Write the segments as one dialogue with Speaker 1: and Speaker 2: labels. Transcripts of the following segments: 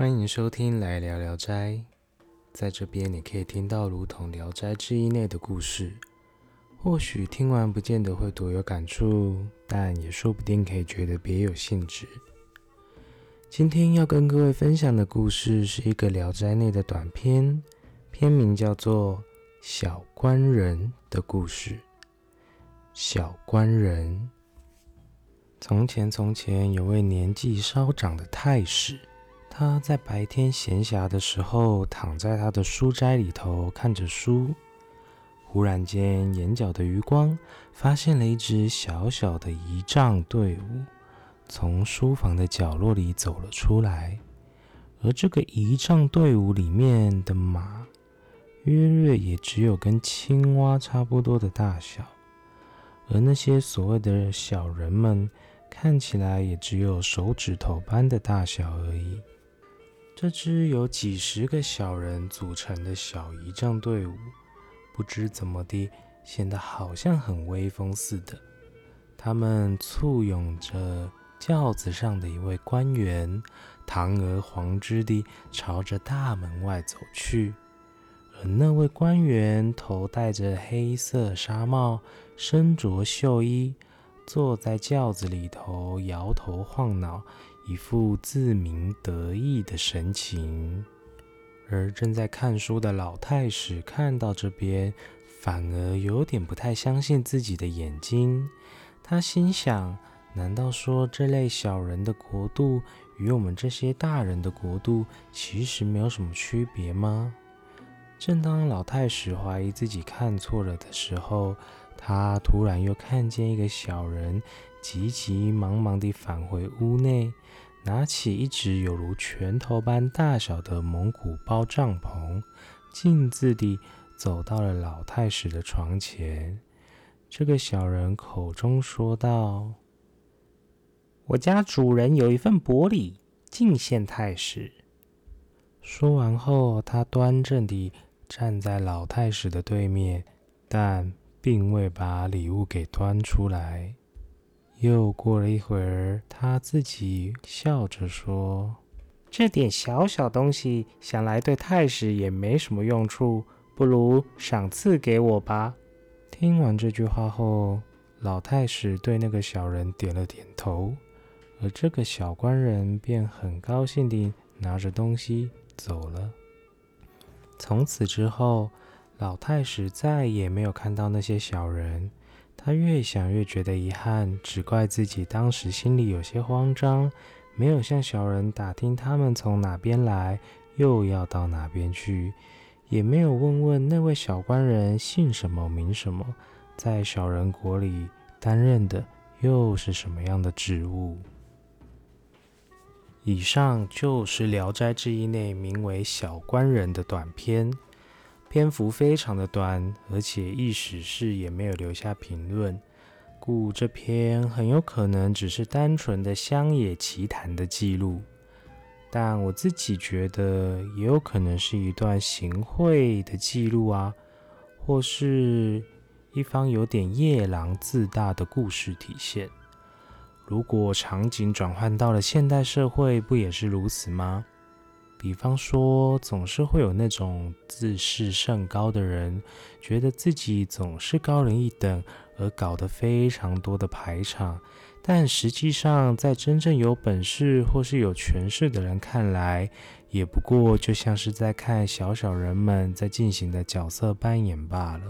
Speaker 1: 欢迎收听《来聊聊斋》。在这边，你可以听到如同《聊斋志异》内的故事。或许听完不见得会多有感触，但也说不定可以觉得别有兴致。今天要跟各位分享的故事是一个《聊斋》内的短篇，片名叫做《小官人的故事》。小官人，从前从前有位年纪稍长的太史。他在白天闲暇的时候，躺在他的书斋里头看着书。忽然间，眼角的余光发现了一支小小的仪仗队伍，从书房的角落里走了出来。而这个仪仗队伍里面的马，约略也只有跟青蛙差不多的大小，而那些所谓的小人们，看起来也只有手指头般的大小而已。这支由几十个小人组成的小仪仗队伍，不知怎么的，显得好像很威风似的。他们簇拥着轿子上的一位官员，堂而皇之地朝着大门外走去。而那位官员头戴着黑色纱帽，身着绣衣，坐在轿子里头，摇头晃脑。一副自鸣得意的神情，而正在看书的老太史看到这边，反而有点不太相信自己的眼睛。他心想：难道说这类小人的国度与我们这些大人的国度其实没有什么区别吗？正当老太史怀疑自己看错了的时候，他突然又看见一个小人急急忙忙地返回屋内，拿起一只有如拳头般大小的蒙古包帐篷，径自地走到了老太史的床前。这个小人口中说道：“我家主人有一份薄礼，敬献太史。”说完后，他端正地站在老太史的对面，但。并未把礼物给端出来。又过了一会儿，他自己笑着说：“这点小小东西，想来对太史也没什么用处，不如赏赐给我吧。”听完这句话后，老太史对那个小人点了点头，而这个小官人便很高兴地拿着东西走了。从此之后，老太史再也没有看到那些小人，他越想越觉得遗憾，只怪自己当时心里有些慌张，没有向小人打听他们从哪边来，又要到哪边去，也没有问问那位小官人姓什么名什么，在小人国里担任的又是什么样的职务。以上就是《聊斋志异》内名为“小官人”的短篇。篇幅非常的短，而且意史是也没有留下评论，故这篇很有可能只是单纯的乡野奇谈的记录。但我自己觉得，也有可能是一段行贿的记录啊，或是一方有点夜郎自大的故事体现。如果场景转换到了现代社会，不也是如此吗？比方说，总是会有那种自视甚高的人，觉得自己总是高人一等，而搞得非常多的排场。但实际上，在真正有本事或是有权势的人看来，也不过就像是在看小小人们在进行的角色扮演罢了。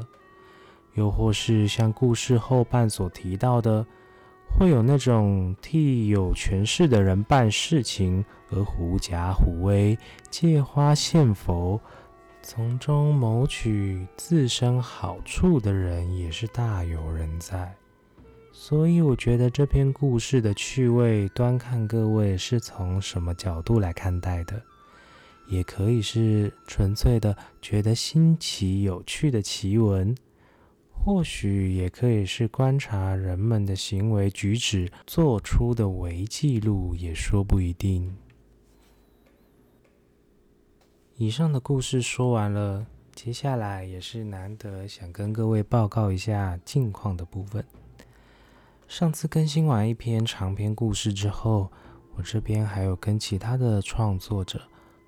Speaker 1: 又或是像故事后半所提到的。会有那种替有权势的人办事情而狐假虎威、借花献佛，从中谋取自身好处的人，也是大有人在。所以，我觉得这篇故事的趣味，端看各位是从什么角度来看待的，也可以是纯粹的觉得新奇有趣的奇闻。或许也可以是观察人们的行为举止做出的微记录，也说不一定。以上的故事说完了，接下来也是难得想跟各位报告一下近况的部分。上次更新完一篇长篇故事之后，我这边还有跟其他的创作者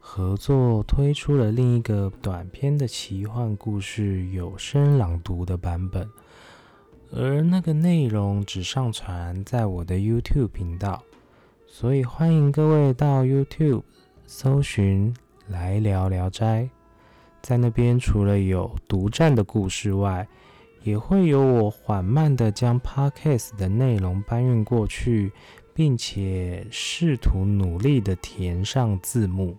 Speaker 1: 合作推出了另一个短篇的奇幻故事有声朗读的版本，而那个内容只上传在我的 YouTube 频道，所以欢迎各位到 YouTube 搜寻“来聊聊斋”。在那边除了有独占的故事外，也会有我缓慢的将 Podcast 的内容搬运过去，并且试图努力的填上字幕。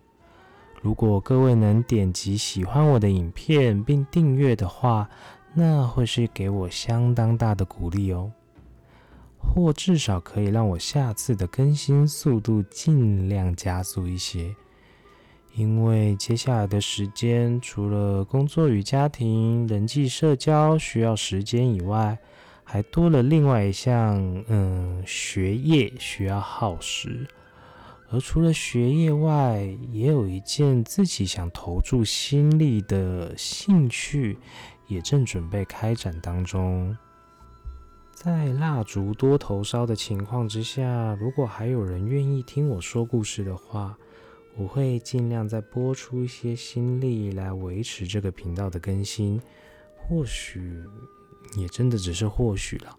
Speaker 1: 如果各位能点击喜欢我的影片并订阅的话，那会是给我相当大的鼓励哦，或至少可以让我下次的更新速度尽量加速一些。因为接下来的时间，除了工作与家庭、人际社交需要时间以外，还多了另外一项，嗯，学业需要耗时。而除了学业外，也有一件自己想投注心力的兴趣，也正准备开展当中。在蜡烛多头烧的情况之下，如果还有人愿意听我说故事的话，我会尽量再播出一些心力来维持这个频道的更新。或许也真的只是或许了，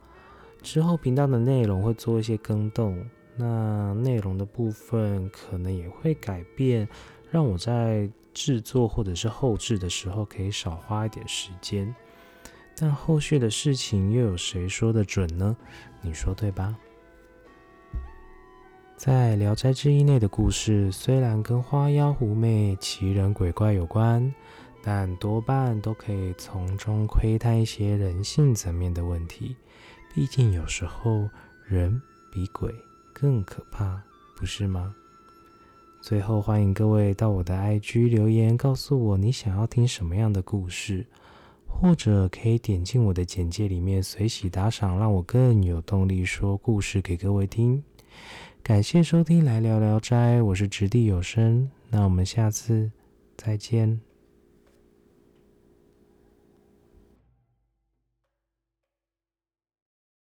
Speaker 1: 之后频道的内容会做一些更动。那内容的部分可能也会改变，让我在制作或者是后置的时候可以少花一点时间。但后续的事情又有谁说的准呢？你说对吧？在《聊斋志异》内的故事虽然跟花妖狐媚、奇人鬼怪有关，但多半都可以从中窥探一些人性层面的问题。毕竟有时候人比鬼。更可怕，不是吗？最后，欢迎各位到我的 IG 留言，告诉我你想要听什么样的故事，或者可以点进我的简介里面随喜打赏，让我更有动力说故事给各位听。感谢收听《来聊聊斋》，我是掷地有声，那我们下次再见。